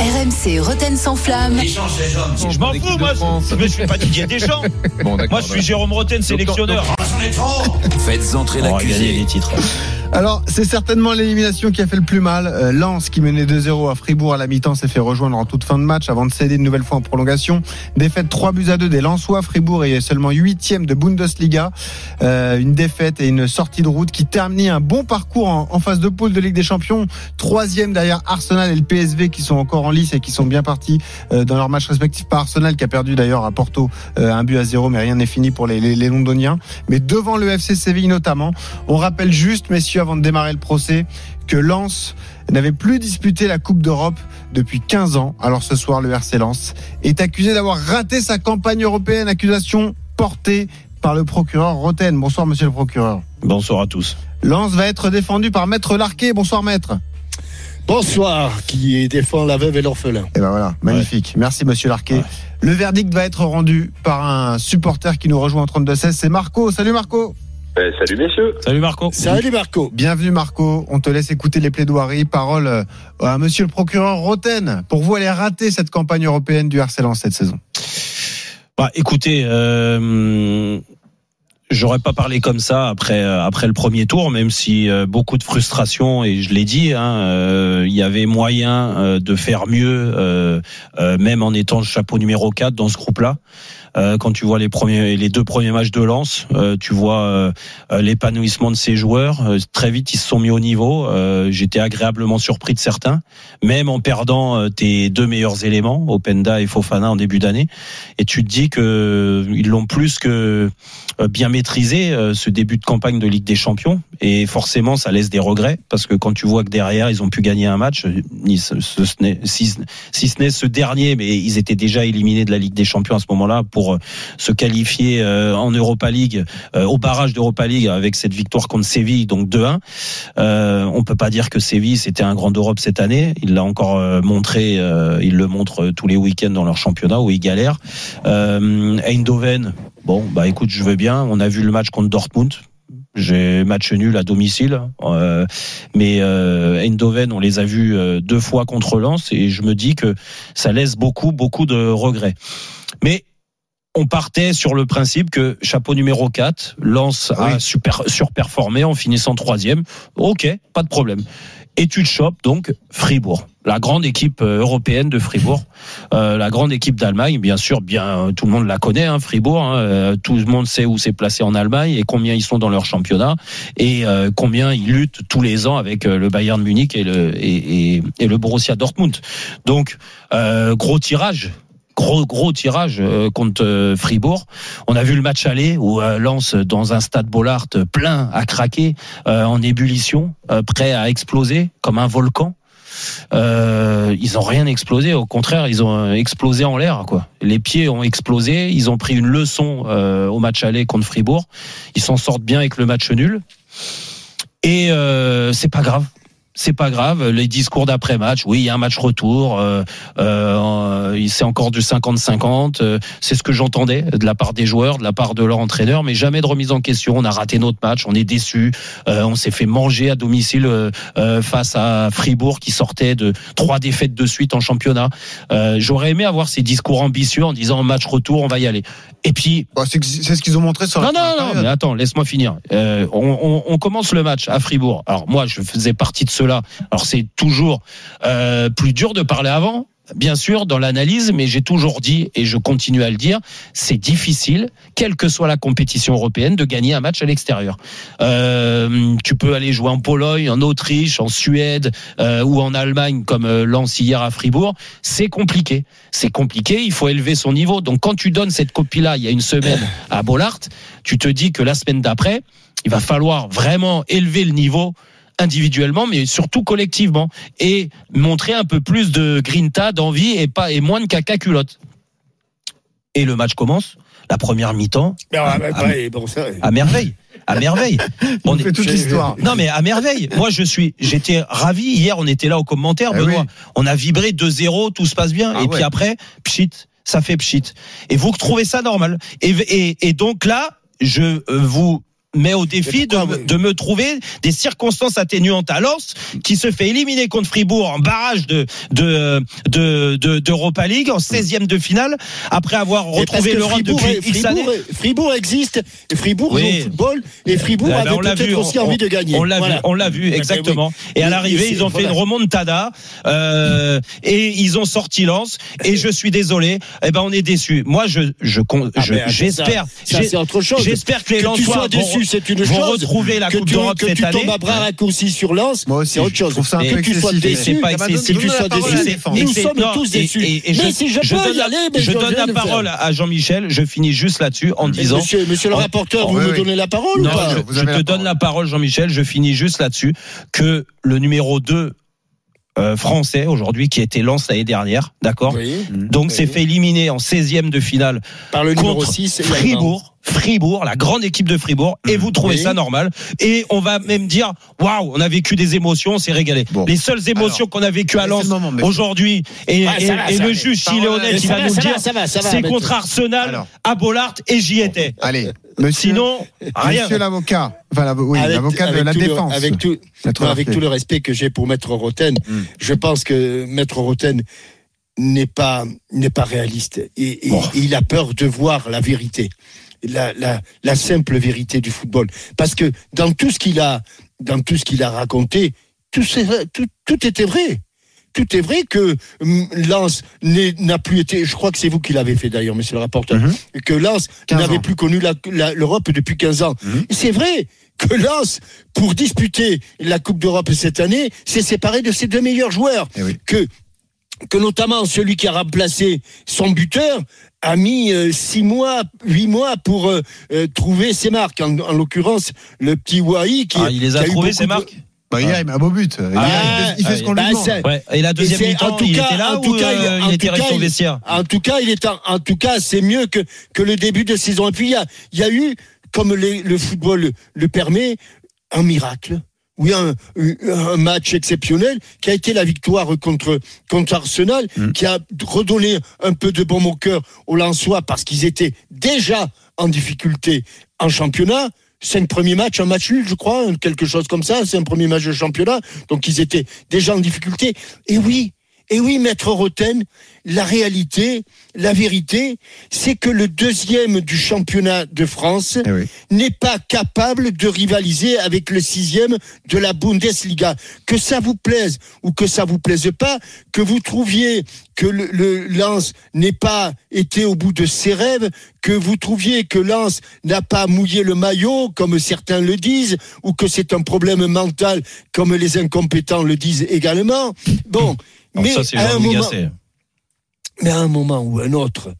RMC Roten sans flamme. Je m'en fous, moi. Je ne suis pas Didier Deschamps. moi, je suis Jérôme Roten, sélectionneur. Faites entrer l'accusé. gagner des titres. Alors, c'est certainement l'élimination qui a fait le plus mal. Euh, Lens, qui menait 2-0 à Fribourg à la mi-temps, s'est fait rejoindre en toute fin de match avant de céder une nouvelle fois en prolongation. Défaite 3 buts à 2 des Lensois. Fribourg est seulement 8 de Bundesliga. Euh, une défaite et une sortie de route qui termine un bon parcours en, en phase de poule de Ligue des Champions. Troisième derrière Arsenal et le PSV qui sont encore en lice et qui sont bien partis euh, dans leurs matchs respectifs. Pas Arsenal qui a perdu d'ailleurs à Porto euh, un but à zéro, mais rien n'est fini pour les, les, les Londoniens. Mais devant le FC Séville notamment, on rappelle juste, messieurs, avant de démarrer le procès, que Lens n'avait plus disputé la Coupe d'Europe depuis 15 ans. Alors ce soir, le RC Lens est accusé d'avoir raté sa campagne européenne, accusation portée par le procureur Roten. Bonsoir, monsieur le procureur. Bonsoir à tous. Lens va être défendu par Maître Larquet. Bonsoir, Maître. Bonsoir, qui défend la veuve et l'orphelin. Et ben voilà, magnifique. Merci, monsieur Larquet. Ouais. Le verdict va être rendu par un supporter qui nous rejoint en 32-16. C'est Marco. Salut, Marco. Eh, salut messieurs. Salut Marco. Salut Marco. Bienvenue Marco, on te laisse écouter les plaidoiries. Parole euh, à monsieur le procureur Roten. Pour vous, elle est ratée cette campagne européenne du RC Lens cette saison. Bah, écoutez, euh, j'aurais pas parlé comme ça après euh, après le premier tour, même si euh, beaucoup de frustration et je l'ai dit, hein, euh, il y avait moyen euh, de faire mieux, euh, euh, même en étant le chapeau numéro 4 dans ce groupe-là. Euh, quand tu vois les premiers, les deux premiers matchs de Lens, euh, tu vois euh, euh, l'épanouissement de ces joueurs. Très vite, ils se sont mis au niveau. J'étais agréablement surpris de certains, même en perdant tes deux meilleurs éléments, Openda et Fofana en début d'année. Et tu te dis que ils l'ont plus que bien maîtrisé ce début de campagne de Ligue des Champions. Et forcément, ça laisse des regrets parce que quand tu vois que derrière ils ont pu gagner un match, ni ce- ce- si, ce n'est ce dernier, mais ils étaient déjà éliminés de la Ligue des Champions à ce moment-là euh, se qualifier euh, en Europa League, euh, au barrage d'Europa League avec cette victoire contre Séville, donc 2-1. Euh, on peut pas dire que Séville c'était un grand d'Europe cette année. Il l'a encore montré, il le montre tous les week-ends dans leur championnat où ils galèrent. Euh, Eindhoven, bon bah écoute, je veux bien. On a vu le match contre Dortmund. J'ai match nul à domicile, mais euh, Eindhoven, on les a vus deux fois contre Lens et je me dis que ça laisse beaucoup, beaucoup de regrets. Mais on partait sur le principe que chapeau numéro 4, Lens a Oui. super, surperformé en finissant troisième. Ok, pas de problème. Et tu te chopes donc Fribourg, la grande équipe euh, européenne de Fribourg, euh, la grande équipe d'Allemagne, bien sûr, bien euh, tout le monde la connaît, hein, Fribourg. hein, euh, tout le monde sait où c'est placé en Allemagne et combien ils sont dans leur championnat et euh, combien ils luttent tous les ans avec le Bayern Munich et le et, et, et le Borussia Dortmund. Donc euh, gros tirage. Gros gros tirage euh, contre euh, Fribourg. On a vu le match aller où euh, Lens dans un stade Bollard plein à craquer, en ébullition, prêt à exploser comme un volcan. Ils ont rien explosé, au contraire, ils ont explosé en l'air. Quoi. Les pieds ont explosé, ils ont pris une leçon au match aller contre Fribourg. Ils s'en sortent bien avec le match nul. Et euh, c'est pas grave. C'est pas grave. Les discours d'après match, oui, il y a un match retour. Euh, euh, c'est encore du 50-50. euh, c'est ce que j'entendais de la part des joueurs, de la part de leur entraîneur, mais jamais de remise en question. On a raté notre match, on est déçu. Euh, on s'est fait manger à domicile face à Fribourg qui sortait de trois défaites de suite en championnat. J'aurais aimé avoir ces discours ambitieux en disant match retour, on va y aller. Et puis Bah, c'est ce qu'ils ont montré sur la non, non, non, mais attends, laisse-moi finir. On, on- on commence le match à Fribourg. Alors moi, je faisais partie de Alors c'est toujours euh, plus dur de parler avant, bien sûr, dans l'analyse, mais j'ai toujours dit, et je continue à le dire, c'est difficile, quelle que soit la compétition européenne, de gagner un match à l'extérieur. Euh, tu peux aller jouer en Pologne, en Autriche, en Suède euh, ou en Allemagne, comme euh, à Fribourg. C'est compliqué. C'est compliqué, il faut élever son niveau. Donc quand tu donnes cette copie-là, il y a une semaine à Bollard, tu te dis que la semaine d'après, il va falloir vraiment élever le niveau individuellement, mais surtout collectivement, et montrer un peu plus de grinta, d'envie et pas et moins de caca culotte. Et le match commence. la première mi-temps, Ah, bah, ah, bon, ça, à merveille. À merveille. On On fait est- toute l'histoire. non mais à merveille. Moi je suis, j'étais ravi hier. On était là au commentaire, Eh Benoît. oui. On a vibré 2-0, tout se passe bien. Ah et puis après, pchit, ça fait pchit. Et vous trouvez ça normal et, et, et donc là, je euh, vous mets au défi de, oui de me trouver des circonstances atténuantes à Lens qui se fait éliminer contre Fribourg en barrage de de de de- d'Europa League en 16e de finale après avoir retrouvé l'Europe Fribourg depuis est- X années. Fribourg, Fribourg existe, et Fribourg Oui. joue au football, et Fribourg Eh ben, avait peut-être aussi on- envie de gagner. On l'a Voilà. vu, on l'a vu Eh ben exactement. Et à l'arrivée, ils ont c'est- fait voilà. une remontada euh, et ils ont sorti Lens. Et je suis désolé. Eh ben, on est déçus. Moi, je, je, Ah, j'espère, autre chose. j'espère que les que tu sois déçu, c'est une chose. retrouver la que Coupe tu, d'Europe que cette tu année. tombes à bras raccourcis sur Lens, Moi aussi, c'est autre chose. que tu sois déçu, Et c'est- défense. et Nous sommes tous déçus. Mais si je peux donne y la- aller, je donne la parole à Jean-Michel. Je finis juste là-dessus en disant. Monsieur, le Oh, rapporteur, vous me donnez la parole Non, ou pas je, te donne la parole, Jean-Michel. Je finis juste là-dessus que le numéro 2 euh, français aujourd'hui, qui était Lens l'année dernière, d'accord Oui, Donc Oui. s'est fait éliminer en 16e de finale par le numéro contre 6. Fribourg. Fribourg, la grande équipe de Fribourg, et vous trouvez Oui. ça normal. Et on va même dire, waouh, on a vécu des émotions, on s'est régalé. Bon. Les seules émotions qu'on a vécues à Lens aujourd'hui, et, Ah, ça et- va, et ça le juge Chiléonnet à- qui ça va va, nous dire, c'est contre Arsenal Alors. à Bollard et j'y étais. Allez, monsieur, Sinon, rien. monsieur l'avocat, enfin oui, Avec- l'avocat de la tout le- défense. avec tout, non, avec tout le respect que j'ai pour Maître Roten, Mm. je pense que Maître Roten n'est pas n'est pas réaliste et, et- Bon. et il a peur de voir la vérité, la, la, la simple vérité du football. Parce que dans tout ce qu'il a dans tout ce qu'il a raconté, tout, c'est- tout, tout était vrai. Tout est vrai que hum, Lens n'a plus été. Je crois que c'est vous qui l'avez fait d'ailleurs, Monsieur le rapporteur. Mhm. Que Lens 15 n'avait plus connu l'Europe depuis 15 ans. Mhm. C'est vrai que Lens, pour disputer la Coupe d'Europe cette année, s'est séparé de ses deux meilleurs joueurs. Eh oui. Que, que notamment celui qui a remplacé son buteur a mis euh, six mois, huit mois pour euh, euh, trouver ses marques. En, en l'occurrence, le petit Wai qui, Ah, il les a ces de- marques? Bah, hier, il met un beau but. Hier, Ah, il fait ce qu'on bah, lui demande. c'est- Ouais. Et la deuxième mi-temps, en tout il cas- était là en tout ou cas, il- euh, en il était tout resté cas, au il- vestiaire En tout cas, il est en, en tout cas, c'est mieux que que le début de saison. Et puis il y a, il y a eu, comme les- le football le, le permet, un miracle. Oui, un, un match exceptionnel qui a été la victoire contre contre Arsenal, Mm. qui a redonné un peu de bon au cœur aux Lensois parce qu'ils étaient déjà en difficulté en championnat. Cinq premiers matchs, un match nul, je crois, quelque chose comme ça. C'est un premier match de championnat, donc ils étaient déjà en difficulté. Et oui, et oui, maître Roten, la réalité, la vérité, c'est que le deuxième du championnat de France Eh oui. n'est pas capable de rivaliser avec le sixième de la Bundesliga. Que ça vous plaise ou que ça vous plaise pas, que vous trouviez que le, le Lens n'ait pas été au bout de ses rêves, que vous trouviez que Lens n'a pas mouillé le maillot, comme certains le disent, ou que c'est un problème mental, comme les incompétents le disent également. Bon, Mais ça, c'est à un moment, mais à un moment ou un autre,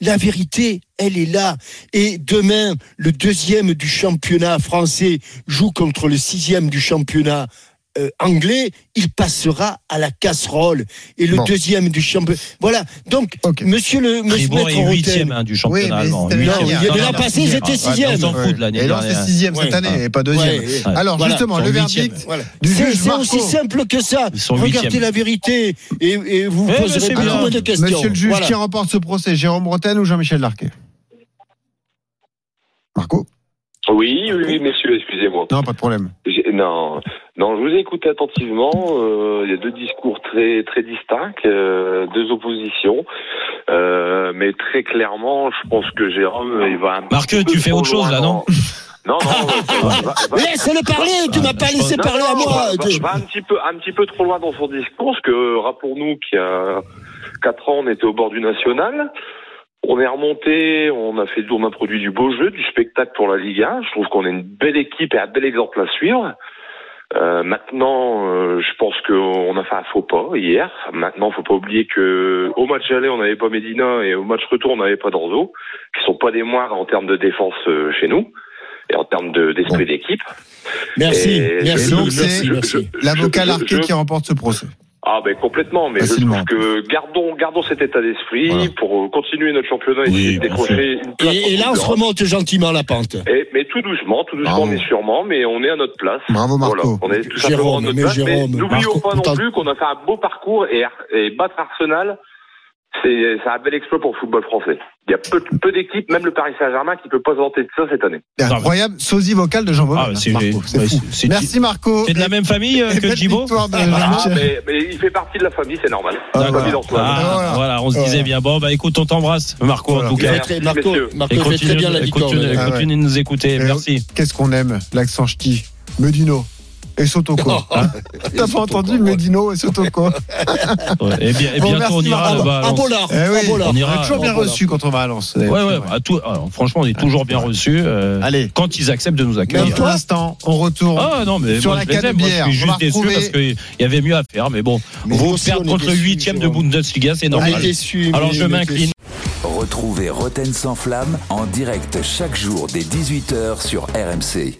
la vérité, elle est là. Et demain, le deuxième du championnat français joue contre le sixième du championnat euh, anglais, il passera à la casserole. Et le Bon. deuxième du championnat. Voilà. Donc, monsieur le monsieur Maître est huitième hein, du championnat Oui, mais allemand. c'était Non, Huitième. il y a de Non, la non, passée, ils étaient Ah, sixième. On s'en fout de l'année Et Lens, c'est sixième cette Ouais. année, et pas deuxième. Ouais. Alors, Voilà. justement, le verdict Voilà. du C'est juge c'est aussi simple que ça. Regardez la vérité et, et vous Eh, poserez beaucoup de questions. Monsieur le juge, Voilà. qui remporte ce procès Jérôme Bretagne ou Jean-Michel Larquet? Marco? Oui, oui, oui, messieurs, excusez-moi. Non, pas de problème. Non, non, je vous ai écouté attentivement. euh, Il y a deux discours très très distincts, euh, deux oppositions, euh, mais très clairement, je pense que Jérôme, il va. un Marc, petit peu tu fais autre chose, là, non Non, non. Laisse-le parler, tu m'as pas laissé non, parler à moi. va- va- va un petit peu, un petit peu trop loin dans son discours, parce que rappelons-nous qu'il y a quatre ans, on était au bord du national. On est remonté, on a fait, on a produit du beau jeu, du spectacle pour la Ligue 1. Je trouve qu'on est une belle équipe et un bel exemple à suivre. Euh, maintenant, euh, je pense qu'on a fait un faux pas hier. Maintenant, faut pas oublier que au match aller, on n'avait pas Medina et au match retour, on n'avait pas Dorzo, qui sont pas des moindres en termes de défense euh, chez nous et en termes de- d'esprit Bon. d'équipe. Merci, Et- merci, donc, merci, c'est- merci. L'avocat Larquet qui remporte ce procès. Ah ben complètement, mais je trouve que gardons, gardons cet état d'esprit Voilà. pour euh, continuer notre championnat et Oui, essayer de bien décrocher une place Et, et là, en on se remonte gentiment la pente. Et- mais tout doucement, tout doucement, Bravo. mais sûrement, mais on est à notre place. Bravo, Marco. Voilà, on est tout Jérôme, simplement à notre mais place. N'oublions pas non plus qu'on a fait un beau parcours et, et battre Arsenal, c'est c'est un bel exploit pour le football français. Il y a peu, peu d'équipes, même le Paris Saint-Germain, qui peut pas se vanter de ça cette année. C'est incroyable, sosie vocal de Jean Baume. Ah, c'est- Marco, c'est ouais, fou. c'est- Merci Marco. C'est de la même famille euh, que de Ah, Jean-Michel. mais, mais il fait partie de la famille, c'est normal. Ah, voilà. Ah, on se disait Voilà. bien. Bon, bah écoute, on t'embrasse, Marco, Voilà. en tout cas. très- Marco. Marco Et fait très continue, bien la victoire. continue, ouais. Ah continue de nous écouter. Et Merci. Qu'est-ce qu'on aime? L'accent ch'ti. Medino. Et Sotoko. Hein T'as pas entendu Medino et Sotoko Ouais, Et, bien, et Bon, bientôt, merci, on ira là-bas. Un Lens. bolard. Eh oui, un bolard. on On ira- est toujours bien Ah, reçu quand on va à Lens. Ouais, ouais, tout- alors, franchement, on est toujours bien reçus. euh, Allez. quand ils acceptent de nous Mais accueillir. pour l'instant, on retourne. Ah non, mais Sur moi, la je les canne aime. de Moi, je suis juste déçu parce qu'il y avait mieux à faire. Mais bon, Mais vous perdre contre le déçus, huitième de Jérôme. Bundesliga, c'est normal. Alors je m'incline. Retrouvez Roten sans flamme en direct chaque jour dès 18h sur RMC.